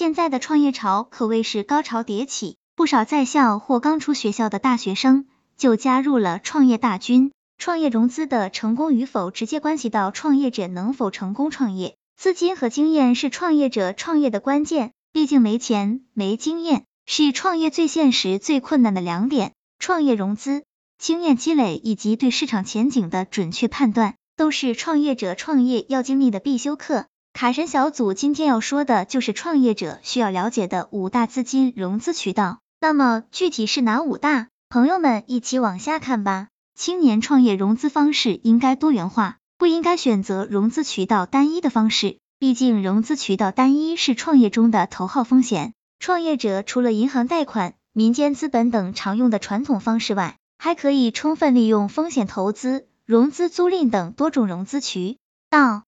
现在的创业潮可谓是高潮迭起，不少在校或刚出学校的大学生就加入了创业大军。创业融资的成功与否，直接关系到创业者能否成功创业。资金和经验是创业者创业的关键，毕竟没钱、没经验是创业最现实、最困难的两点。创业融资、经验积累以及对市场前景的准确判断，都是创业者创业要经历的必修课。卡神小组今天要说的就是创业者需要了解的五大资金融资渠道。那么具体是哪五大？朋友们一起往下看吧。青年创业融资方式应该多元化，不应该选择融资渠道单一的方式，毕竟融资渠道单一是创业中的头号风险。创业者除了银行贷款。民间资本等常用的传统方式外，还可以充分利用风险投资、融资租赁等多种融资渠道。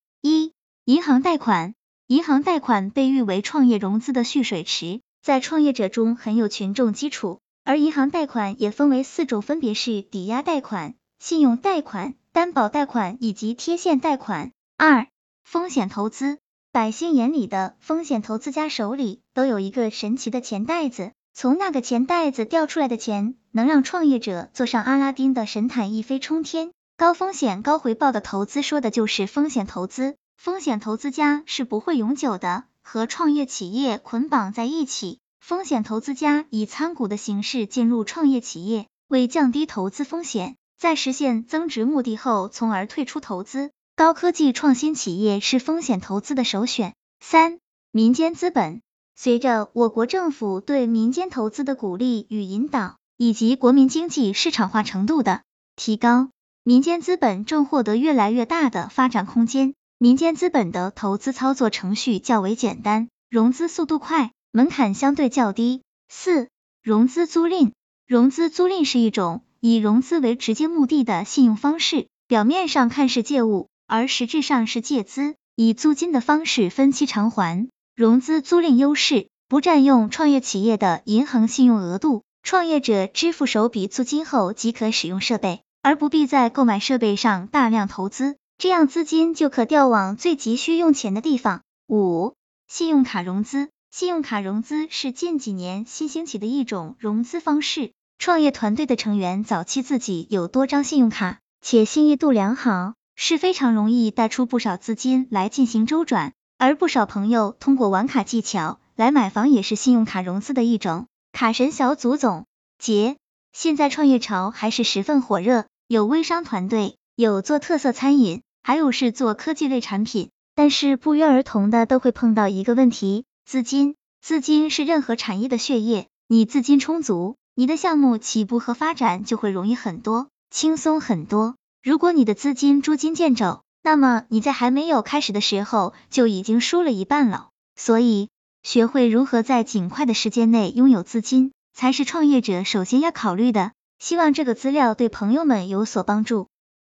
银行贷款。银行贷款被誉为创业融资的蓄水池，在创业者中很有群众基础。而银行贷款也分为四种，分别是抵押贷款、信用贷款、担保贷款以及贴现贷款。二、风险投资。百姓眼里的风险投资家手里都有一个神奇的钱袋子。从那个钱袋子掉出来的钱，能让创业者坐上阿拉丁的神毯一飞冲天。高风险高回报的投资，说的就是风险投资。风险投资家是不会永久的和创业企业捆绑在一起。风险投资家以参股的形式进入创业企业，为降低投资风险，在实现增值目的后，从而退出投资。高科技创新企业是风险投资的首选。三、民间资本。随着我国政府对民间投资的鼓励与引导，以及国民经济市场化程度的提高，民间资本正获得越来越大的发展空间。民间资本的投资操作程序较为简单，融资速度快，门槛相对较低。四、融资租赁。融资租赁是一种以融资为直接目的的信用方式，表面上看是借物，而实质上是借资，以租金的方式分期偿还。融资租赁优势，不占用创业企业的银行信用额度，创业者支付首笔租金后即可使用设备，而不必在购买设备上大量投资，这样资金就可调往最急需用钱的地方。五、信用卡融资，信用卡融资是近几年新兴起的一种融资方式，创业团队的成员早期自己有多张信用卡，且信誉度良好，是非常容易贷出不少资金来进行周转。而不少朋友通过玩卡技巧来买房，也是信用卡融资的一种。卡神小组总结：现在创业潮还是十分火热，有微商团队，有做特色餐饮，还有是做科技类产品。但是不约而同的都会碰到一个问题：资金。资金是任何产业的血液，你资金充足，你的项目起步和发展就会容易很多，轻松很多。如果你的资金捉襟见肘，那么你在还没有开始的时候就已经输了一半了，所以学会如何在尽快的时间内拥有资金，才是创业者首先要考虑的。希望这个资料对朋友们有所帮助。